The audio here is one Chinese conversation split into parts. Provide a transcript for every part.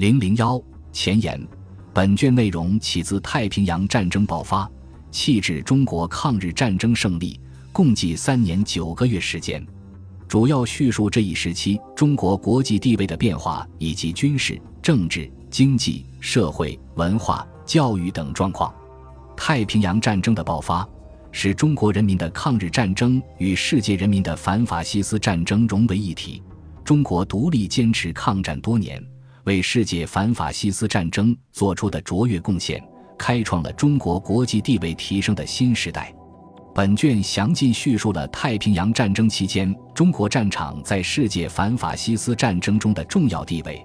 零零幺前言：本卷内容起自太平洋战争爆发，弃至中国抗日战争胜利，共计三年九个月时间，主要叙述这一时期中国国际地位的变化以及军事、政治、经济、社会、文化、教育等状况。太平洋战争的爆发。使中国人民的抗日战争与世界人民的反法西斯战争融为一体。中国独立坚持抗战多年，为世界反法西斯战争做出的卓越贡献，开创了中国国际地位提升的新时代。本卷详尽叙述了太平洋战争期间中国战场在世界反法西斯战争中的重要地位，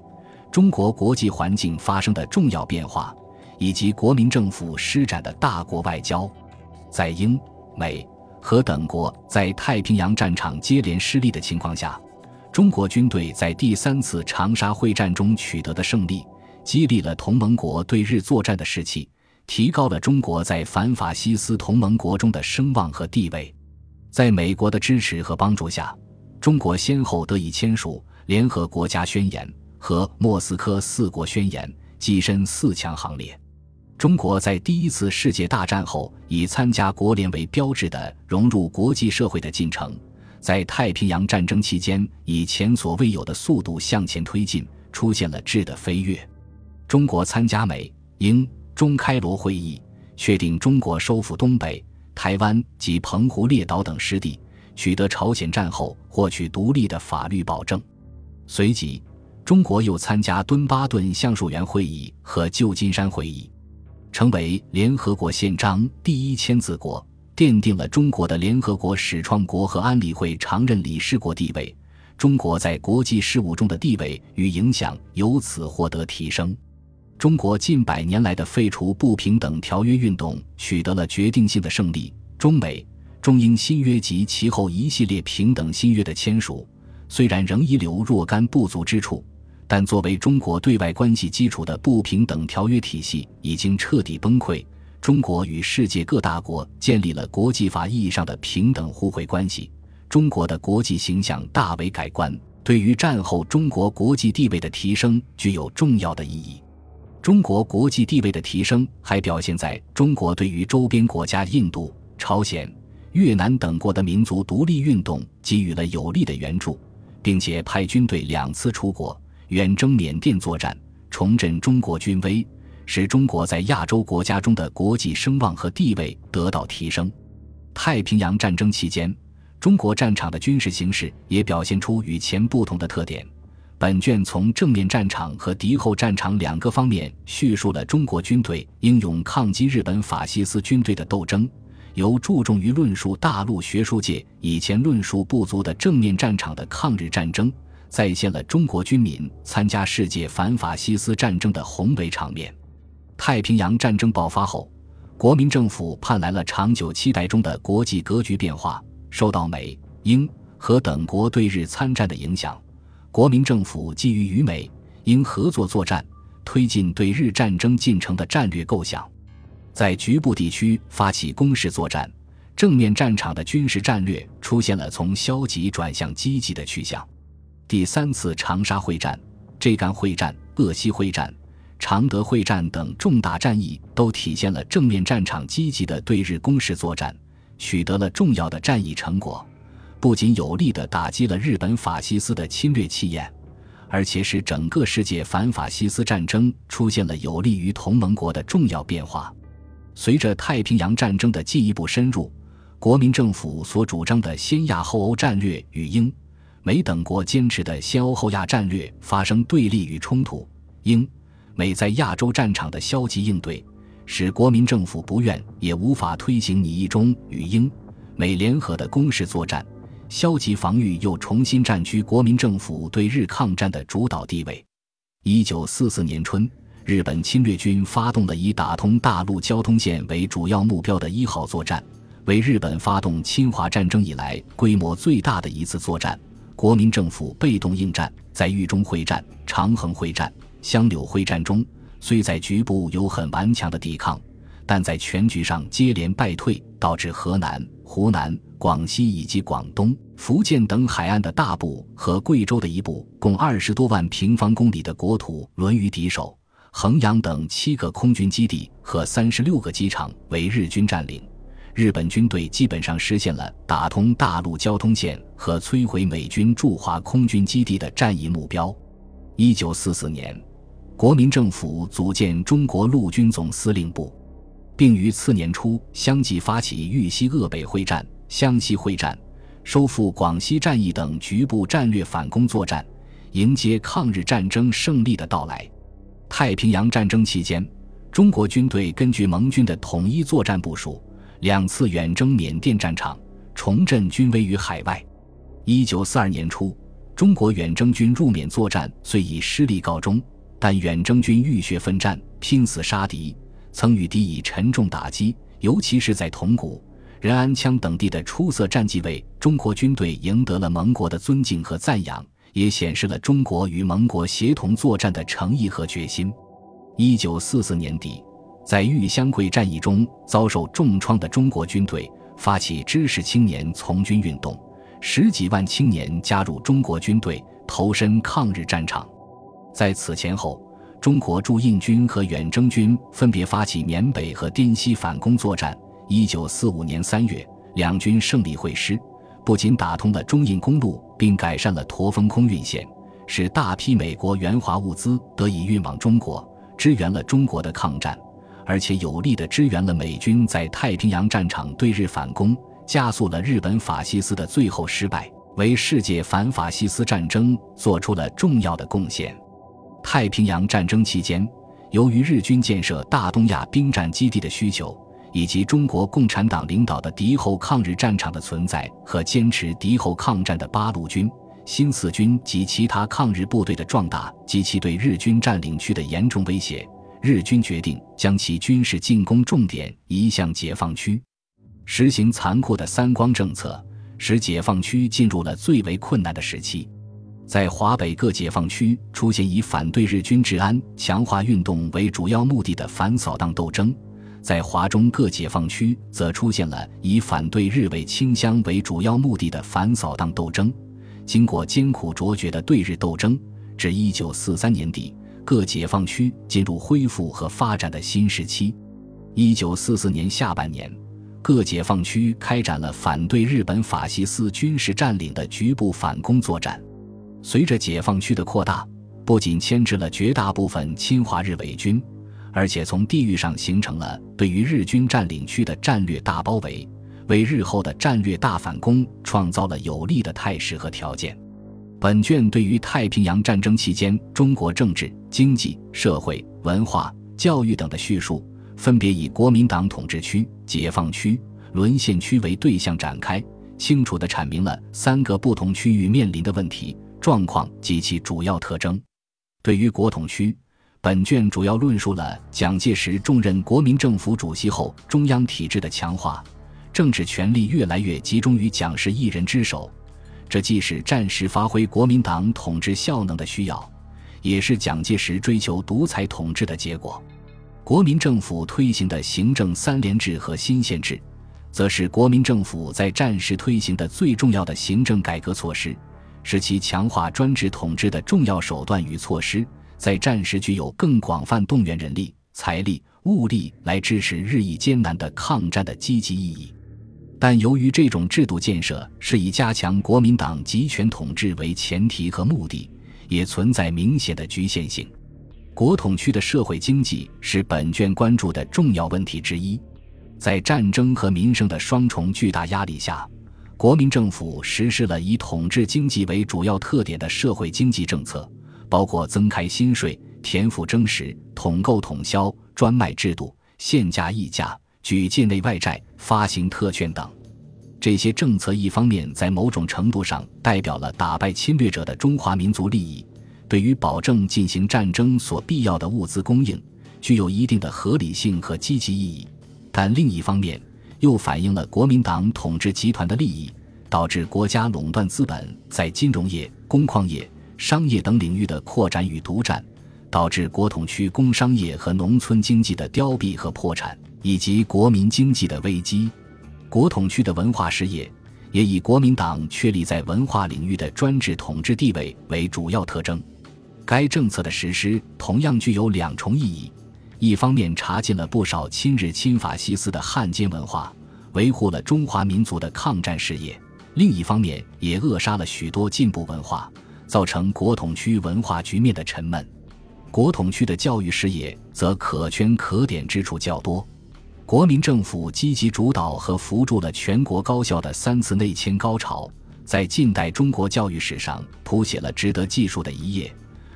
中国国际环境发生的重要变化，以及国民政府施展的大国外交。在英、美、和等国在太平洋战场接连失利的情况下，中国军队在第三次长沙会战中取得的胜利，激励了同盟国对日作战的士气，提高了中国在反法西斯同盟国中的声望和地位。在美国的支持和帮助下，中国先后得以签署《联合国家宣言》和《莫斯科四国宣言》，跻身四强行列。中国在第一次世界大战后，以参加国联为标志的融入国际社会的进程，在太平洋战争期间以前所未有的速度向前推进，出现了质的飞跃。中国参加美、英、中开罗会议，确定中国收复东北、台湾及澎湖列岛等失地，取得朝鲜战后获取独立的法律保证。随即，中国又参加敦巴顿橡树园会议和旧金山会议。成为联合国宪章第一签字国，奠定了中国的联合国始创国和安理会常任理事国地位。中国在国际事务中的地位与影响由此获得提升。中国近百年来的废除不平等条约运动取得了决定性的胜利。中美、中英新约及其后一系列平等新约的签署，虽然仍遗留若干不足之处。但作为中国对外关系基础的不平等条约体系已经彻底崩溃，中国与世界各大国建立了国际法意义上的平等互惠关系，中国的国际形象大为改观，对于战后中国国际地位的提升具有重要的意义。中国国际地位的提升还表现在中国对于周边国家印度、朝鲜、越南等国的民族独立运动给予了有力的援助，并且派军队两次出国。远征缅甸作战，重振中国军威，使中国在亚洲国家中的国际声望和地位得到提升。太平洋战争期间，中国战场的军事形势也表现出与前不同的特点。本卷从正面战场和敌后战场两个方面叙述了中国军队英勇抗击日本法西斯军队的斗争，由注重于论述大陆学术界以前论述不足的正面战场的抗日战争。再现了中国军民参加世界反法西斯战争的宏伟场面。太平洋战争爆发后，国民政府盼来了长久期待中的国际格局变化。受到美、英和等国对日参战的影响，国民政府基于与美、英合作作战，推进对日战争进程的战略构想，在局部地区发起攻势作战，正面战场的军事战略出现了从消极转向积极的趋向。第三次长沙会战、浙赣会战、鄂西会战、常德会战等重大战役，都体现了正面战场积极的对日攻势作战，取得了重要的战役成果。不仅有力地打击了日本法西斯的侵略气焰，而且使整个世界反法西斯战争出现了有利于同盟国的重要变化。随着太平洋战争的进一步深入，国民政府所主张的先亚后欧战略与英。美等国坚持的先欧后亚战略发生对立与冲突，英美在亚洲战场的消极应对，使国民政府不愿也无法推行拟议中与英美联合的攻势作战，消极防御又重新占据国民政府对日抗战的主导地位。一九四四年春，日本侵略军发动了以打通大陆交通线为主要目标的一号作战，为日本发动侵华战争以来规模最大的一次作战。国民政府被动应战，在豫中会战、长衡会战、湘柳会战中，虽在局部有很顽强的抵抗，但在全局上接连败退，导致河南、湖南、广西以及广东、福建等海岸的大部和贵州的一部，共二十多万平方公里的国土沦于敌手。衡阳等七个空军基地和三十六个机场为日军占领。日本军队基本上实现了打通大陆交通线和摧毁美军驻华空军基地的战役目标。一九四四年，国民政府组建中国陆军总司令部，并于次年初相继发起豫西鄂北会战、湘西会战、收复广西战役等局部战略反攻作战，迎接抗日战争胜利的到来。太平洋战争期间，中国军队根据盟军的统一作战部署。两次远征缅甸战场，重振军威于海外。一九四二年初，中国远征军入缅作战虽以失利告终，但远征军浴血奋战，拼死杀敌，曾与敌以沉重打击，尤其是在铜鼓、仁安羌等地的出色战绩，为中国军队赢得了盟国的尊敬和赞扬，也显示了中国与盟国协同作战的诚意和决心。一九四四年底。在豫湘桂战役中遭受重创的中国军队发起知识青年从军运动，十几万青年加入中国军队，投身抗日战场。在此前后，中国驻印军和远征军分别发起缅北和滇西反攻作战。一九四五年三月，两军胜利会师，不仅打通了中印公路，并改善了驼峰空运线，使大批美国援华物资得以运往中国，支援了中国的抗战。而且有力地支援了美军在太平洋战场对日反攻，加速了日本法西斯的最后失败，为世界反法西斯战争做出了重要的贡献。太平洋战争期间，由于日军建设大东亚兵站基地的需求，以及中国共产党领导的敌后抗日战场的存在和坚持敌后抗战的八路军、新四军及其他抗日部队的壮大及其对日军占领区的严重威胁。日军决定将其军事进攻重点移向解放区，实行残酷的“三光”政策，使解放区进入了最为困难的时期。在华北各解放区出现以反对日军治安强化运动为主要目的的反扫荡斗争，在华中各解放区则出现了以反对日伪清乡为主要目的的反扫荡斗争。经过艰苦卓绝的对日斗争，至一九四三年底。各解放区进入恢复和发展的新时期。一九四四年下半年，各解放区开展了反对日本法西斯军事占领的局部反攻作战。随着解放区的扩大，不仅牵制了绝大部分侵华日伪军，而且从地域上形成了对于日军占领区的战略大包围，为日后的战略大反攻创造了有利的态势和条件。本卷对于太平洋战争期间中国政治、经济、社会、文化、教育等的叙述，分别以国民党统治区、解放区、沦陷区为对象展开，清楚地阐明了三个不同区域面临的问题、状况及其主要特征。对于国统区，本卷主要论述了蒋介石重任国民政府主席后，中央体制的强化，政治权力越来越集中于蒋氏一人之手。这既是战时发挥国民党统治效能的需要，也是蒋介石追求独裁统治的结果。国民政府推行的行政三联制和新宪制，则是国民政府在战时推行的最重要的行政改革措施，是其强化专制统治的重要手段与措施，在战时具有更广泛动员人力、财力、物力来支持日益艰难的抗战的积极意义。但由于这种制度建设是以加强国民党集权统治为前提和目的，也存在明显的局限性。国统区的社会经济是本卷关注的重要问题之一。在战争和民生的双重巨大压力下，国民政府实施了以统治经济为主要特点的社会经济政策，包括增开新税、田赋征实、统购统销、专卖制度、限价议价。举借内外债、发行特券等，这些政策一方面在某种程度上代表了打败侵略者的中华民族利益，对于保证进行战争所必要的物资供应具有一定的合理性和积极意义；但另一方面又反映了国民党统治集团的利益，导致国家垄断资本在金融业、工矿业、商业等领域的扩展与独占，导致国统区工商业和农村经济的凋敝和破产。以及国民经济的危机，国统区的文化事业也以国民党确立在文化领域的专制统治地位为主要特征。该政策的实施同样具有两重意义：一方面查禁了不少亲日亲法西斯的汉奸文化，维护了中华民族的抗战事业；另一方面也扼杀了许多进步文化，造成国统区文化局面的沉闷。国统区的教育事业则可圈可点之处较多。国民政府积极主导和扶助了全国高校的三次内迁高潮，在近代中国教育史上谱写了值得记述的一页。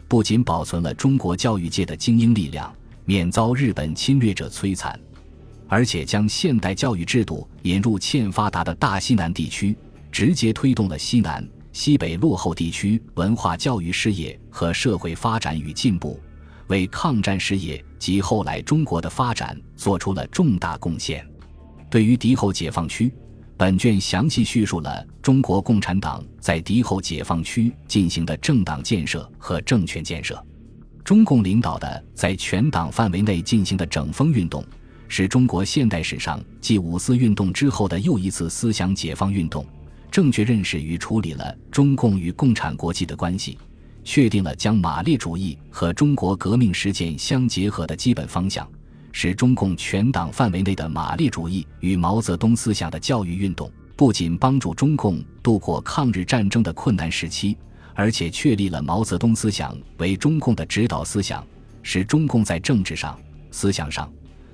不仅保存了中国教育界的精英力量，免遭日本侵略者摧残，而且将现代教育制度引入欠发达的大西南地区，直接推动了西南、西北落后地区文化教育事业和社会发展与进步，为抗战事业及后来中国的发展做出了重大贡献。对于敌后解放区。本卷详细叙述了中国共产党在敌后解放区进行的政党建设和政权建设。中共领导的在全党范围内进行的整风运动，是中国现代史上继五四运动之后的又一次思想解放运动，正确认识与处理了中共与共产国际的关系，确定了将马列主义和中国革命实践相结合的基本方向。使中共全党范围内的马列主义与毛泽东思想的教育运动，不仅帮助中共度过抗日战争的困难时期，而且确立了毛泽东思想为中共的指导思想，使中共在政治上、思想上、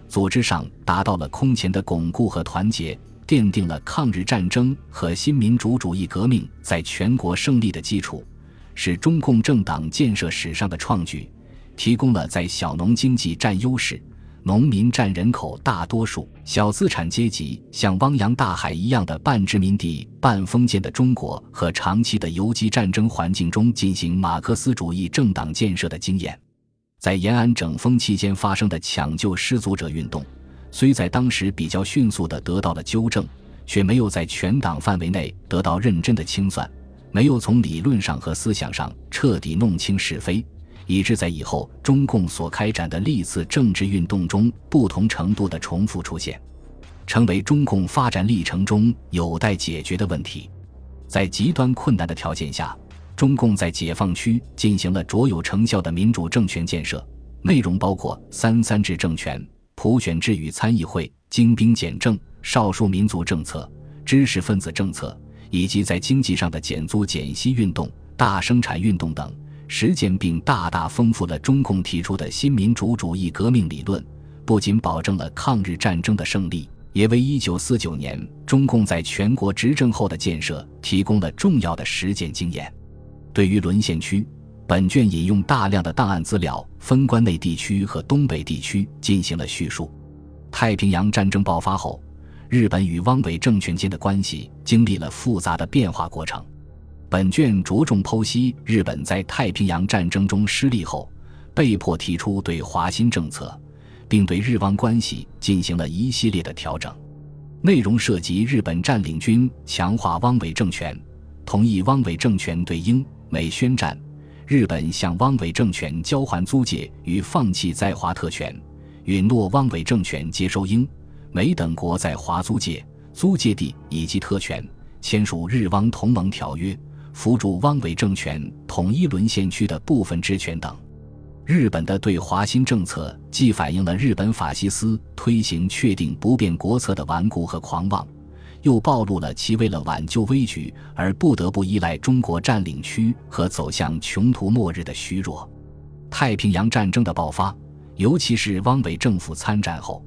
组织上达到了空前的巩固和团结，奠定了抗日战争和新民主主义革命在全国胜利的基础，是中共政党建设史上的创举，提供了在小农经济占优势。农民占人口大多数，小资产阶级像汪洋大海一样的半殖民地半封建的中国和长期的游击战争环境中进行马克思主义政党建设的经验，在延安整风期间发生的抢救失足者运动，虽在当时比较迅速地得到了纠正，却没有在全党范围内得到认真的清算，没有从理论上和思想上彻底弄清是非。以致在以后中共所开展的历次政治运动中，不同程度的重复出现，成为中共发展历程中有待解决的问题。在极端困难的条件下，中共在解放区进行了卓有成效的民主政权建设，内容包括“三三制”政权、普选制与参议会、精兵简政、少数民族政策、知识分子政策，以及在经济上的减租减息运动、大生产运动等。实践并大大丰富了中共提出的新民主主义革命理论，不仅保证了抗日战争的胜利，也为1949年中共在全国执政后的建设提供了重要的实践经验。对于沦陷区，本卷引用大量的档案资料，分关内地区和东北地区进行了叙述。太平洋战争爆发后，日本与汪伪政权间的关系经历了复杂的变化过程。本卷着重剖析日本在太平洋战争中失利后，被迫提出对华新政策，并对日汪关系进行了一系列的调整。内容涉及日本占领军强化汪伪政权，同意汪伪政权对英美宣战，日本向汪伪政权交还租界与放弃在华特权，允诺汪伪政权接收英美等国在华租界、租界地以及特权，签署日汪同盟条约。扶助汪伪政权统一沦陷区的部分职权等，日本的对华新政策既反映了日本法西斯推行确定不变国策的顽固和狂妄，又暴露了其为了挽救危局而不得不依赖中国占领区和走向穷途末日的虚弱。太平洋战争的爆发，尤其是汪伪政府参战后，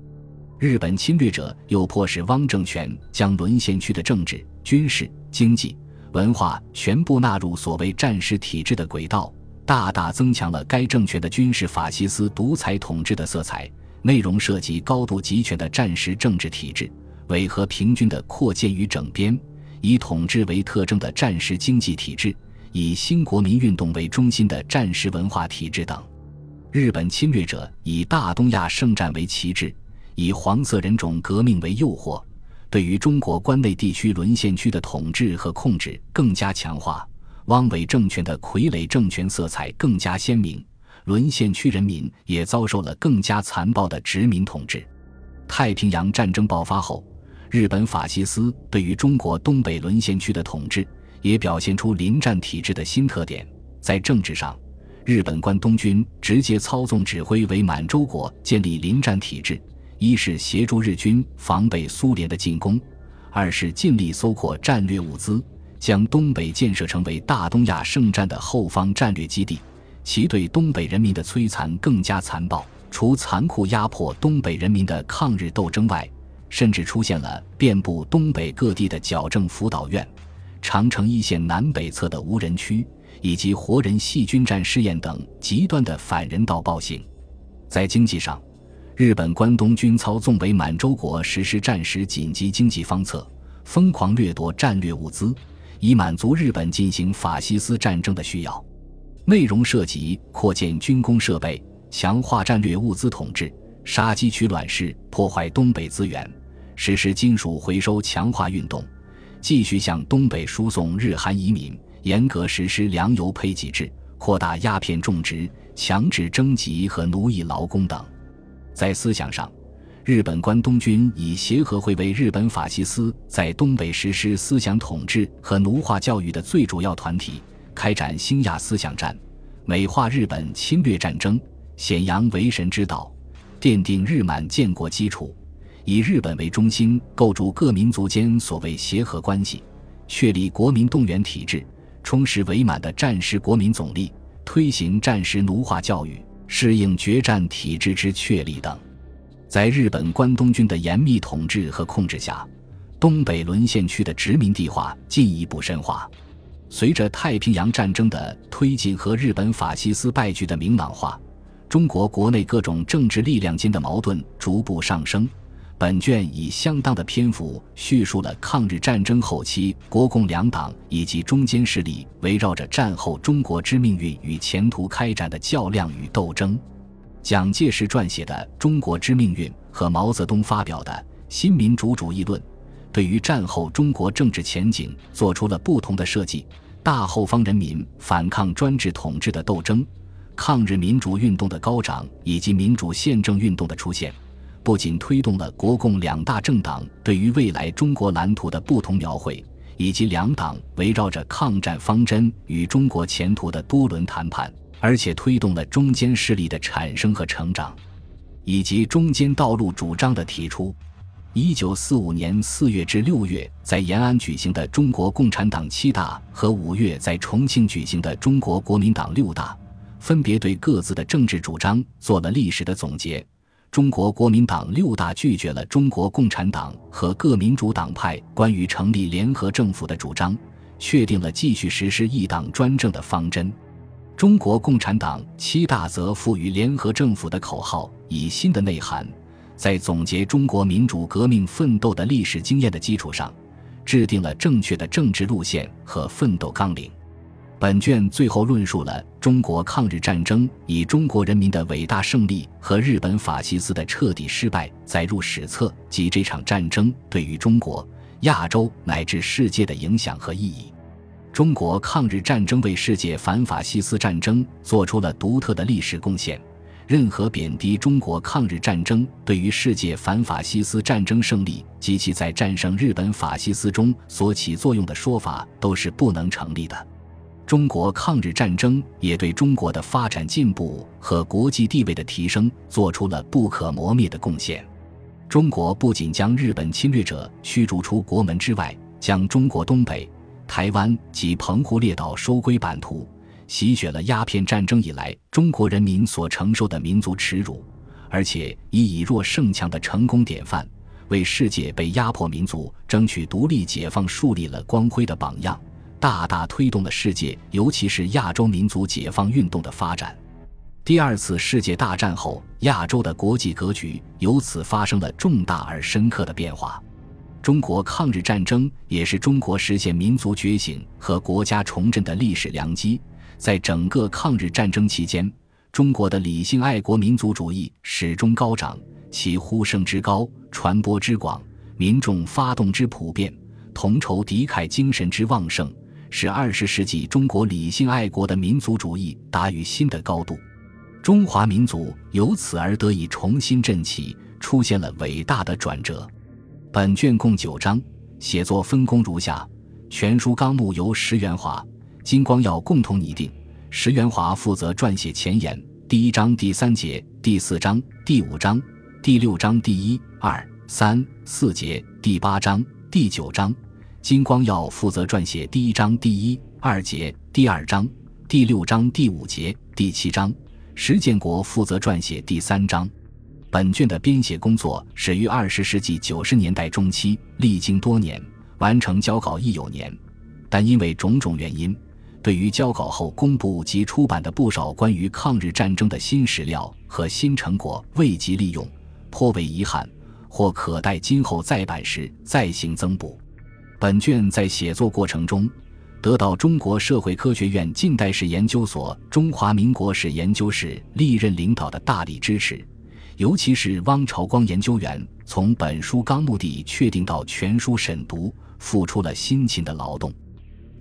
日本侵略者又迫使汪政权将沦陷区的政治、军事、经济。文化全部纳入所谓战时体制的轨道，大大增强了该政权的军事法西斯独裁统治的色彩。内容涉及高度集权的战时政治体制、伪和平均的扩建与整编、以统治为特征的战时经济体制、以新国民运动为中心的战时文化体制等。日本侵略者以大东亚圣战为旗帜，以黄色人种革命为诱惑。对于中国关内地区沦陷区的统治和控制更加强化，汪伪政权的傀儡政权色彩更加鲜明，沦陷区人民也遭受了更加残暴的殖民统治。太平洋战争爆发后，日本法西斯对于中国东北沦陷区的统治，也表现出临战体制的新特点。在政治上，日本关东军直接操纵指挥为满洲国建立临战体制，一是协助日军防备苏联的进攻，二是尽力搜括战略物资，将东北建设成为大东亚圣战的后方战略基地。其对东北人民的摧残更加残暴，除残酷压迫东北人民的抗日斗争外，甚至出现了遍布东北各地的矫正辅导院、长城一线南北侧的无人区。以及活人细菌战试验等极端的反人道暴行，在经济上，日本关东军操纵伪满洲国实施战时紧急经济方策，疯狂掠夺战略物资，以满足日本进行法西斯战争的需要。内容涉及扩建军工设备、强化战略物资统治、杀鸡取卵式破坏东北资源、实施金属回收强化运动、继续向东北输送日韩移民。严格实施粮油配给制，扩大鸦片种植，强制征集和奴役劳工等。在思想上，日本关东军以协和会为日本法西斯在东北实施思想统治和奴化教育的最主要团体，开展新亚思想战，美化日本侵略战争，显扬为神之道，奠定日满建国基础，以日本为中心构筑各民族间所谓协和关系，确立国民动员体制。充实伪满的战时国民总力，推行战时奴化教育，适应决战体制之确立等，在日本关东军的严密统治和控制下，东北沦陷区的殖民地化进一步深化。随着太平洋战争的推进和日本法西斯败局的明朗化，中国国内各种政治力量间的矛盾逐步上升。本卷以相当的篇幅叙述了抗日战争后期国共两党以及中间势力围绕着战后中国之命运与前途开展的较量与斗争。蒋介石撰写的《中国之命运》和毛泽东发表的《新民主主义论》，对于战后中国政治前景做出了不同的设计。大后方人民反抗专制统治的斗争，抗日民主运动的高涨，以及民主宪政运动的出现。不仅推动了国共两大政党对于未来中国蓝图的不同描绘，以及两党围绕着抗战方针与中国前途的多轮谈判，而且推动了中间势力的产生和成长，以及中间道路主张的提出。一九四五年四月至六月在延安举行的中国共产党七大和五月在重庆举行的中国国民党六大，分别对各自的政治主张做了历史的总结。中国国民党六大拒绝了中国共产党和各民主党派关于成立联合政府的主张，确定了继续实施一党专政的方针。中国共产党七大则赋予联合政府的口号以新的内涵，在总结中国民主革命奋斗的历史经验的基础上，制定了正确的政治路线和奋斗纲领。本卷最后论述了中国抗日战争以中国人民的伟大胜利和日本法西斯的彻底失败载入史册及这场战争对于中国、亚洲乃至世界的影响和意义。中国抗日战争为世界反法西斯战争做出了独特的历史贡献。任何贬低中国抗日战争对于世界反法西斯战争胜利及其在战胜日本法西斯中所起作用的说法都是不能成立的。中国抗日战争也对中国的发展进步和国际地位的提升做出了不可磨灭的贡献。中国不仅将日本侵略者驱逐出国门之外，将中国东北、台湾及澎湖列岛收归版图，洗雪了鸦片战争以来中国人民所承受的民族耻辱，而且以以弱胜强的成功典范，为世界被压迫民族争取独立解放树立了光辉的榜样。大大推动了世界，尤其是亚洲民族解放运动的发展。第二次世界大战后，亚洲的国际格局由此发生了重大而深刻的变化。中国抗日战争也是中国实现民族觉醒和国家重振的历史良机。在整个抗日战争期间，中国的理性爱国民族主义始终高涨，其呼声之高、传播之广、民众发动之普遍、同仇敌忾精神之旺盛。使二十世纪中国理性爱国的民族主义达于新的高度，中华民族由此而得以重新振起，出现了伟大的转折。本卷共九章，写作分工如下：全书纲目由石元华、金光耀共同拟定，石元华负责撰写前言，第一章第三节、第四章、第五章、第六章第一、二、三、四节，第八章、第九章。金光耀负责撰写第一章第一、二节、第二章、第六章第五节、第七章；石建国负责撰写第三章。本卷的编写工作始于二十世纪九十年代中期，历经多年，完成交稿亦有年，但因为种种原因，对于交稿后公布及出版的不少关于抗日战争的新史料和新成果未及利用，颇为遗憾，或可待今后再版时再行增补。本卷在写作过程中，得到中国社会科学院近代史研究所中华民国史研究室历任领导的大力支持，尤其是汪朝光研究员从本书纲目的确定到全书审读，付出了辛勤的劳动。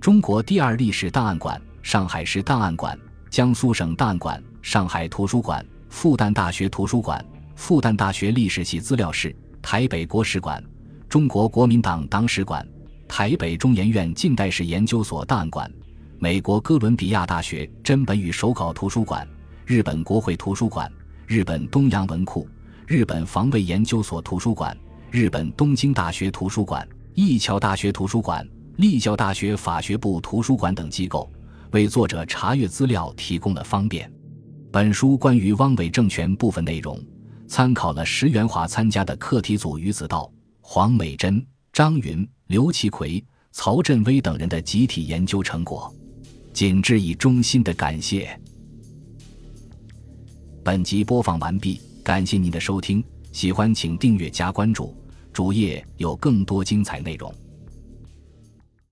中国第二历史档案馆、上海市档案馆、江苏省档案馆、上海图书馆、复旦大学图书馆、复旦大学历史系资料室、台北国史馆、中国国民党党史馆。台北中研院近代史研究所档案馆、美国哥伦比亚大学真本与手稿图书馆、日本国会图书馆、日本东洋文库、日本防卫研究所图书馆、日本东京大学图书馆、义桥大学图书馆、立教大学法学部图书馆等机构，为作者查阅资料提供了方便。本书关于汪伪政权部分内容，参考了石元华参加的课题组于子道、黄美珍、张云。刘其奎、曹振威等人的集体研究成果，谨致以衷心的感谢。本集播放完毕，感谢您的收听，喜欢请订阅加关注，主页有更多精彩内容。